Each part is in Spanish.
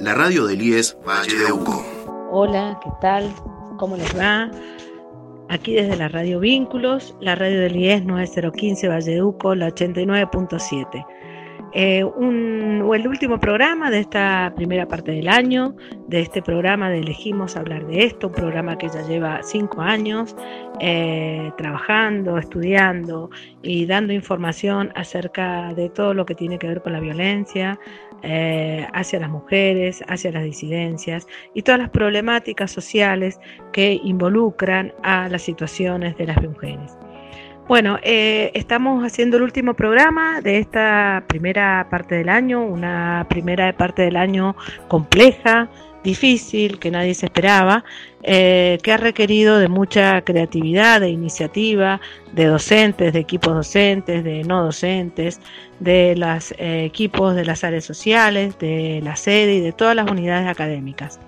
La radio del IES Valle de Uco. Hola, ¿qué tal? ¿Cómo les va? Aquí desde la radio Vínculos, la radio del IES 9015 Valle de Uco, la 89.7. Eh, un, el último programa de esta primera parte del año, de este programa de Elegimos hablar de esto, un programa que ya lleva cinco años eh, trabajando, estudiando y dando información acerca de todo lo que tiene que ver con la violencia eh, hacia las mujeres, hacia las disidencias y todas las problemáticas sociales que involucran a las situaciones de las mujeres. Bueno, eh, estamos haciendo el último programa de esta primera parte del año, una primera parte del año compleja, difícil, que nadie se esperaba, eh, que ha requerido de mucha creatividad, de iniciativa, de docentes, de equipos docentes, de no docentes, de los eh, equipos de las áreas sociales, de la sede y de todas las unidades académicas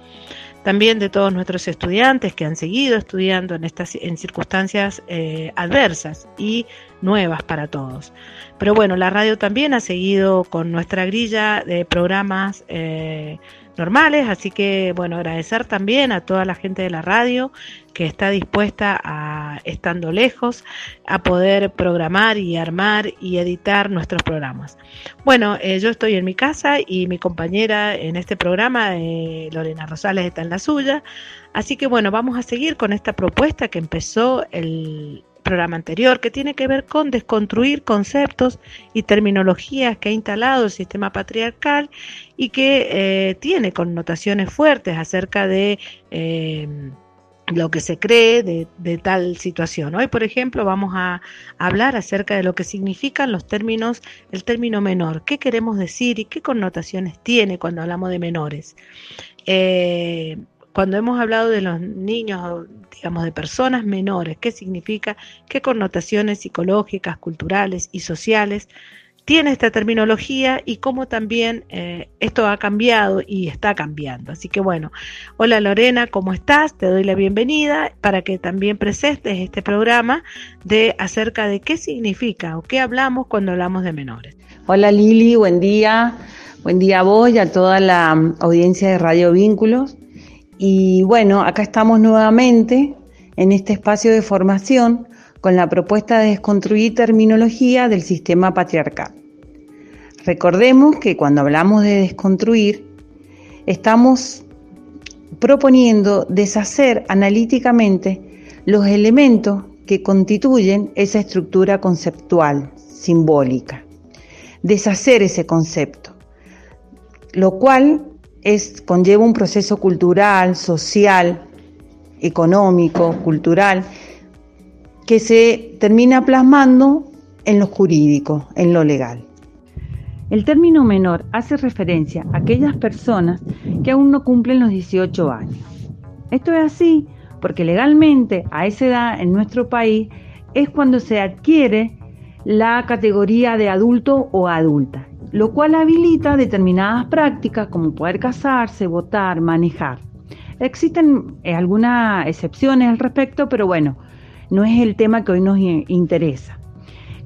también de todos nuestros estudiantes que han seguido estudiando en estas en circunstancias eh, adversas y nuevas para todos. Pero bueno, la radio también ha seguido con nuestra grilla de programas eh, normales, así que bueno, agradecer también a toda la gente de la radio que está dispuesta a, estando lejos, a poder programar y armar y editar nuestros programas. Bueno, eh, yo estoy en mi casa y mi compañera en este programa, eh, Lorena Rosales, está en la suya, así que bueno, vamos a seguir con esta propuesta que empezó el programa anterior, que tiene que ver con desconstruir conceptos y terminologías que ha instalado el sistema patriarcal y que eh, tiene connotaciones fuertes acerca de eh, lo que se cree de, tal situación. Hoy, por ejemplo, vamos a hablar acerca de lo que significan los términos, el término menor, qué queremos decir y qué connotaciones tiene cuando hablamos de menores. Eh, cuando hemos hablado de los niños, digamos, de personas menores, qué significa, qué connotaciones psicológicas, culturales y sociales tiene esta terminología y cómo también eh, esto ha cambiado y está cambiando. Así que bueno, hola Lorena, ¿cómo estás? Te doy la bienvenida para que también presentes este programa de acerca de qué significa o qué hablamos cuando hablamos de menores. Hola Lili, buen día. Buen día a vos y a toda la audiencia de Radio Vínculos. Y bueno, acá estamos nuevamente en este espacio de formación con la propuesta de desconstruir terminología del sistema patriarcal. Recordemos que cuando hablamos de desconstruir, estamos proponiendo deshacer analíticamente los elementos que constituyen esa estructura conceptual, simbólica. Deshacer ese concepto, lo cual es, conlleva un proceso cultural, social, económico, cultural, que se termina plasmando en lo jurídico, en lo legal. El término menor hace referencia a aquellas personas que aún no cumplen los 18 años. Esto es así porque legalmente a esa edad en nuestro país es cuando se adquiere la categoría de adulto o adulta lo cual habilita determinadas prácticas como poder casarse, votar, manejar. Existen eh, algunas excepciones al respecto, pero bueno, no es el tema que hoy nos interesa.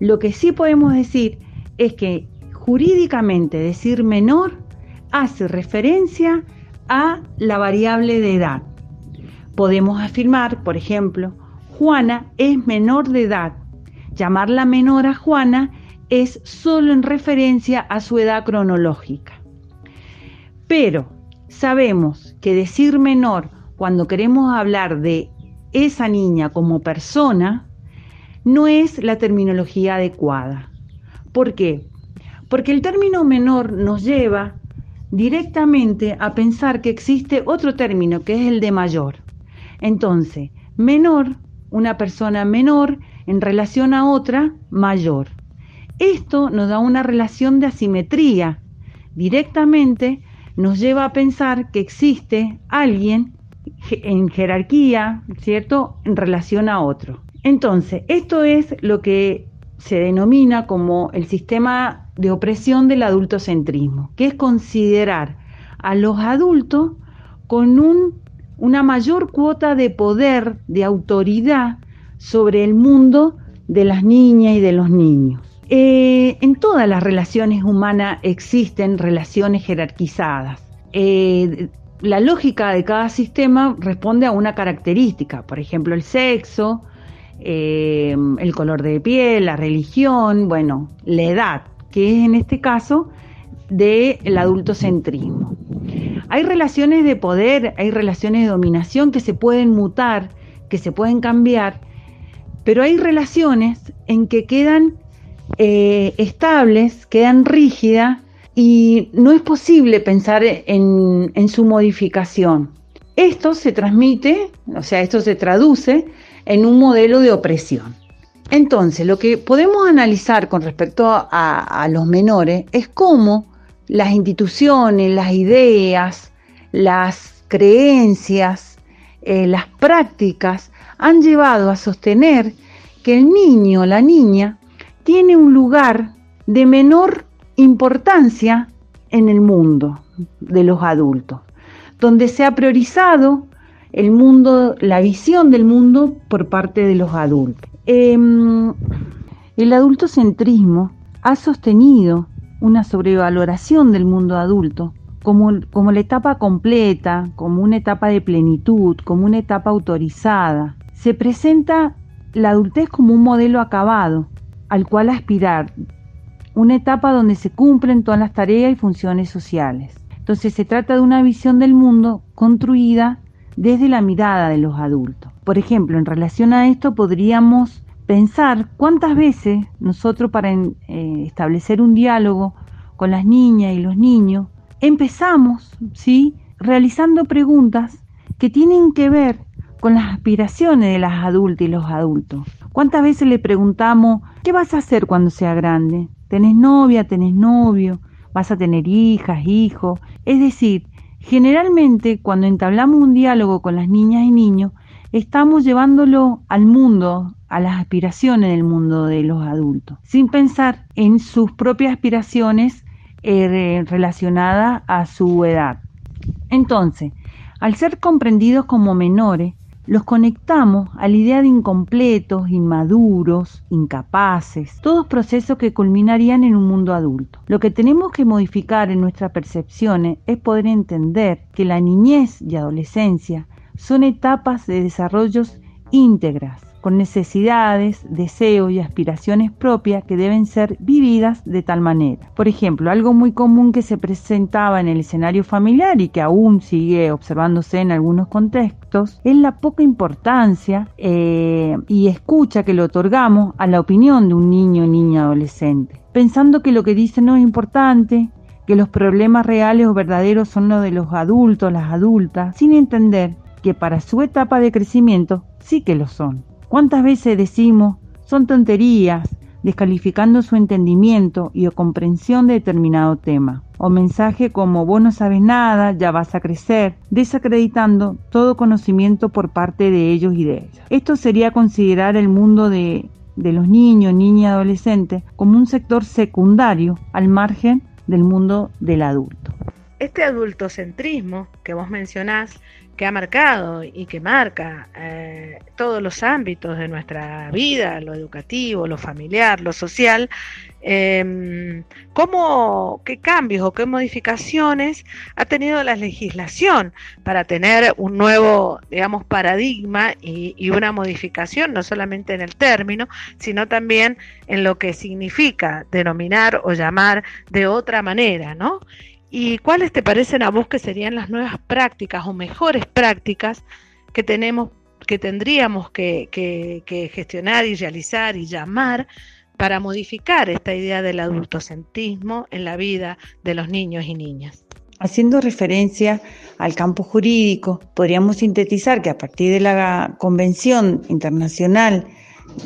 Lo que sí podemos decir es que jurídicamente decir menor hace referencia a la variable de edad. Podemos afirmar, por ejemplo, Juana es menor de edad. Llamarla menor a Juana es solo en referencia a su edad cronológica. Pero sabemos que decir menor cuando queremos hablar de esa niña como persona no es la terminología adecuada. ¿Por qué? Porque el término menor nos lleva directamente a pensar que existe otro término que es el de mayor. Entonces, menor, una persona menor en relación a otra mayor. Esto nos da una relación de asimetría. Directamente nos lleva a pensar que existe alguien en jerarquía, ¿cierto?, en relación a otro. Entonces, esto es lo que se denomina como el sistema de opresión del adultocentrismo, que es considerar a los adultos con una mayor cuota de poder, de autoridad sobre el mundo de las niñas y de los niños. Eh, en todas las relaciones humanas existen relaciones jerarquizadas. eh, la lógica de cada sistema responde a una característica, por ejemplo, el sexo, eh, el color de piel, la religión, bueno, la edad, que es en este caso del adultocentrismo. Hay relaciones de poder, hay relaciones de dominación que se pueden mutar, que se pueden cambiar, pero hay relaciones en que quedan eh, estables, quedan rígidas y no es posible pensar en, su modificación. Esto se transmite, o sea, esto se traduce en un modelo de opresión. Entonces, lo que podemos analizar con respecto a, los menores es cómo las instituciones, las ideas, las creencias, eh, las prácticas han llevado a sostener que el niño la niña tiene un lugar de menor importancia en el mundo de los adultos, donde se ha priorizado el mundo, la visión del mundo por parte de los adultos. Em, el adultocentrismo ha sostenido una sobrevaloración del mundo adulto como, como la etapa completa, como una etapa de plenitud, como una etapa autorizada. Se presenta la adultez como un modelo acabado al cual aspirar, una etapa donde se cumplen todas las tareas y funciones sociales. Entonces se trata de una visión del mundo construida desde la mirada de los adultos. Por ejemplo, en relación a esto podríamos pensar cuántas veces nosotros para eh, establecer un diálogo con las niñas y los niños empezamos, ¿sí? realizando preguntas que tienen que ver con las aspiraciones de las adultas y los adultos. ¿Cuántas veces le preguntamos, ¿qué vas a hacer cuando sea grande? ¿Tenés novia? ¿Tenés novio? ¿Vas a tener hijas, hijos? Es decir, Generalmente, cuando entablamos un diálogo con las niñas y niños, estamos llevándolo al mundo, a las aspiraciones del mundo de los adultos, sin pensar en sus propias aspiraciones eh, relacionadas a su edad. Entonces, al ser comprendidos como menores, los conectamos a la idea de incompletos, inmaduros, incapaces, todos procesos que culminarían en un mundo adulto. Lo que tenemos que modificar en nuestras percepciones es poder entender que la niñez y adolescencia son etapas de desarrollos íntegras con necesidades, deseos y aspiraciones propias que deben ser vividas de tal manera. Por ejemplo, algo muy común que se presentaba en el escenario familiar y que aún sigue observándose en algunos contextos es la poca importancia eh, y escucha que le otorgamos a la opinión de un niño niña adolescente, pensando que lo que dice no es importante, que los problemas reales o verdaderos son los de los adultos, las adultas, sin entender que para su etapa de crecimiento sí que lo son. ¿Cuántas veces decimos son tonterías, descalificando su entendimiento y comprensión de determinado tema? O mensaje como vos no sabes nada, ya vas a crecer, desacreditando todo conocimiento por parte de ellos y de ellas. Esto sería considerar el mundo de, de los niños, niñas y adolescentes como un sector secundario al margen del mundo del adulto. Este adultocentrismo que vos mencionás que ha marcado y que marca eh, todos los ámbitos de nuestra vida, lo educativo, lo familiar, lo social, eh, ¿cómo, qué cambios o qué modificaciones ha tenido la legislación para tener un nuevo, digamos, paradigma y, y una modificación, no solamente en el término, sino también en lo que significa denominar o llamar de otra manera, ¿no? ¿Y cuáles te parecen a vos que serían las nuevas prácticas o mejores prácticas que tenemos, que tendríamos que, gestionar y realizar y llamar para modificar esta idea del adultocentrismo en la vida de los niños y niñas? Haciendo referencia al campo jurídico, podríamos sintetizar que a partir de la Convención Internacional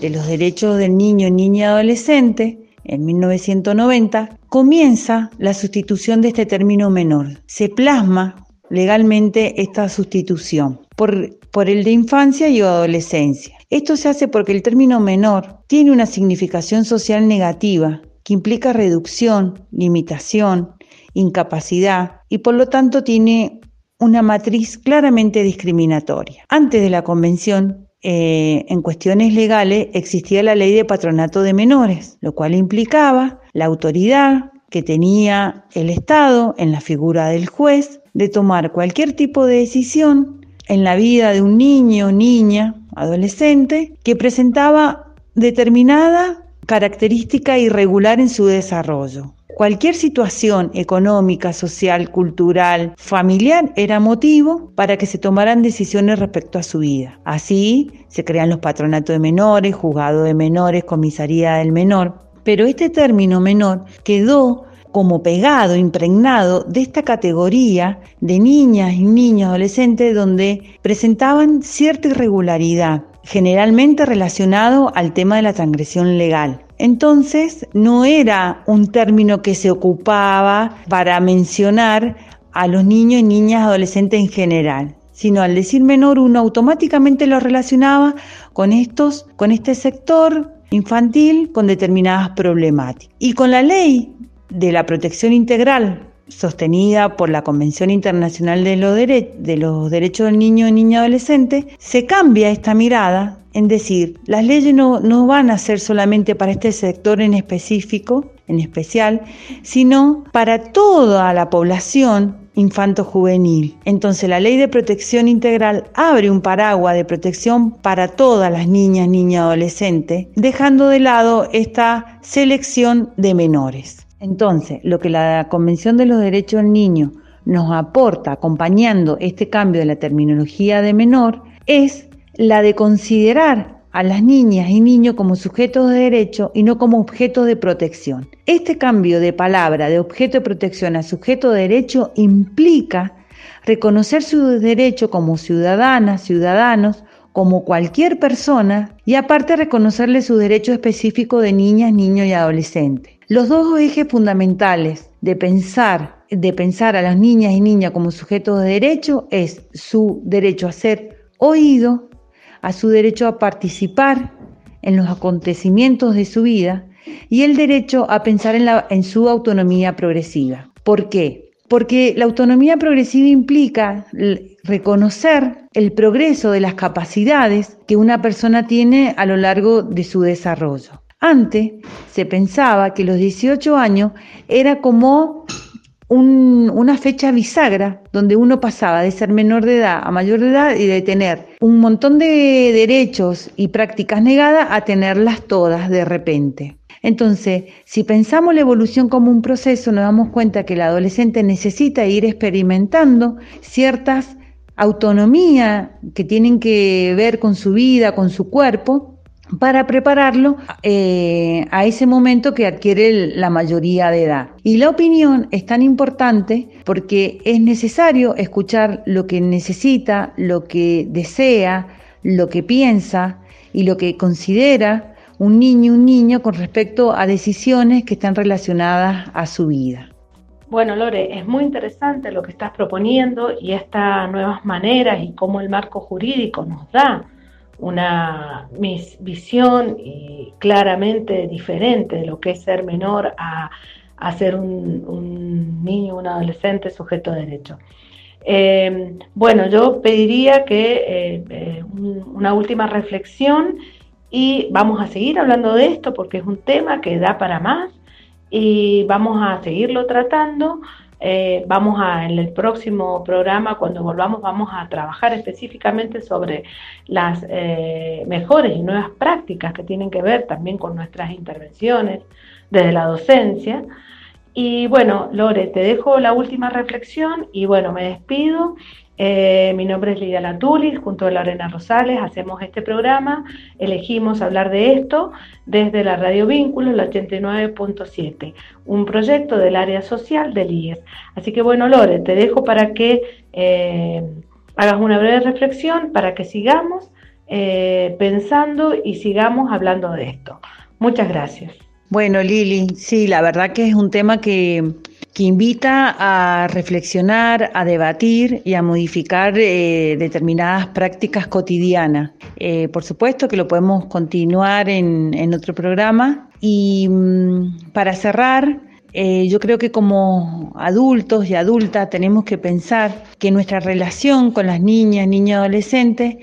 de los Derechos del Niño, Niña y Adolescente, en 1990, comienza la sustitución de este término menor. Se plasma legalmente esta sustitución por, el de infancia y adolescencia. Esto se hace porque el término menor tiene una significación social negativa que implica reducción, limitación, incapacidad y por lo tanto tiene una matriz claramente discriminatoria. Antes de la convención, eh, en cuestiones legales existía la ley de patronato de menores, lo cual implicaba la autoridad que tenía el Estado en la figura del juez de tomar cualquier tipo de decisión en la vida de un niño, niña, adolescente, que presentaba determinada característica irregular en su desarrollo. Cualquier situación económica, social, cultural, familiar era motivo para que se tomaran decisiones respecto a su vida. Así se crean los patronatos de menores, juzgado de menores, comisaría del menor. Pero este término menor quedó como pegado, impregnado de esta categoría de niñas y niños adolescentes donde presentaban cierta irregularidad, generalmente relacionado al tema de la transgresión legal. Entonces, no era un término que se ocupaba para mencionar a los niños y niñas adolescentes en general, sino al decir menor uno automáticamente lo relacionaba con estos, con este sector infantil con determinadas problemáticas. Y con la ley de la protección integral sostenida por la Convención Internacional de, los Derechos del Niño y Niña Adolescente, se cambia esta mirada en decir, las leyes no, no van a ser solamente para este sector en específico, en especial, sino para toda la población infanto-juvenil. Entonces la ley de protección integral abre un paraguas de protección para todas las niñas, niñas, adolescentes, dejando de lado esta selección de menores. Entonces, lo que la Convención de los Derechos del Niño nos aporta acompañando este cambio de la terminología de menor es la de considerar a las niñas y niños como sujetos de derecho y no como objetos de protección. Este cambio de palabra de objeto de protección a sujeto de derecho implica reconocer su derecho como ciudadanas, ciudadanos, como cualquier persona y aparte reconocerle su derecho específico de niñas, niños y adolescentes. Los dos ejes fundamentales de pensar, de pensar a las niñas y niñas como sujetos de derecho es su derecho a ser oído, a su derecho a participar en los acontecimientos de su vida y el derecho a pensar en, en su autonomía progresiva. ¿Por qué? Porque la autonomía progresiva implica reconocer el progreso de las capacidades que una persona tiene a lo largo de su desarrollo. Antes se pensaba que los 18 años era como una fecha bisagra donde uno pasaba de ser menor de edad a mayor de edad y de tener un montón de derechos y prácticas negadas a tenerlas todas de repente. Entonces, si pensamos la evolución como un proceso, nos damos cuenta que el adolescente necesita ir experimentando ciertas autonomías que tienen que ver con su vida, con su cuerpo, para prepararlo eh, a ese momento que adquiere la mayoría de edad. Y la opinión es tan importante porque es necesario escuchar lo que necesita, lo que desea, lo que piensa y lo que considera un niño un niño con respecto a decisiones que están relacionadas a su vida. Bueno, Lore, es muy interesante lo que estás proponiendo y estas nuevas maneras y cómo el marco jurídico nos da una visión claramente diferente de lo que es ser menor a, ser un, niño, un adolescente sujeto de derecho. Eh, bueno, yo pediría que eh, eh, una última reflexión y vamos a seguir hablando de esto porque es un tema que da para más y vamos a seguirlo tratando eh, vamos a, en el próximo programa, cuando volvamos, vamos a trabajar específicamente sobre las eh, mejores y nuevas prácticas que tienen que ver también con nuestras intervenciones desde la docencia. Y bueno, Lore, te dejo la última reflexión y bueno, me despido eh, mi nombre es Lidia Latulis, junto a Lorena Rosales hacemos este programa, elegimos hablar de esto desde la Radio Vínculos, la 89.7, un proyecto del área social del IES. Así que bueno, Lore, te dejo para que eh, hagas una breve reflexión, para que sigamos eh, pensando y sigamos hablando de esto. Muchas gracias. Bueno, Lili, sí, la verdad que es un tema que que invita a reflexionar, a debatir y a modificar eh, determinadas prácticas cotidianas. Eh, por supuesto que lo podemos continuar en, otro programa. Y mm, para cerrar, eh, yo creo que como adultos y adultas tenemos que pensar que nuestra relación con las niñas, niños, adolescentes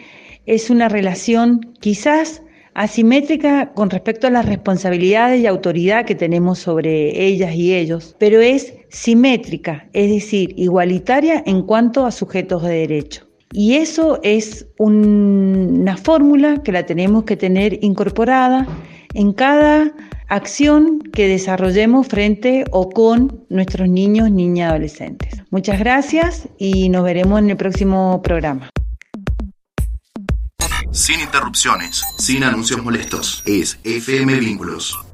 es una relación quizás asimétrica con respecto a las responsabilidades y autoridad que tenemos sobre ellas y ellos, pero es simétrica, es decir, igualitaria en cuanto a sujetos de derecho. Y eso es una fórmula que la tenemos que tener incorporada en cada acción que desarrollemos frente o con nuestros niños, niñas y adolescentes. Muchas gracias y nos veremos en el próximo programa. Sin interrupciones, sin anuncios molestos, es FM Vínculos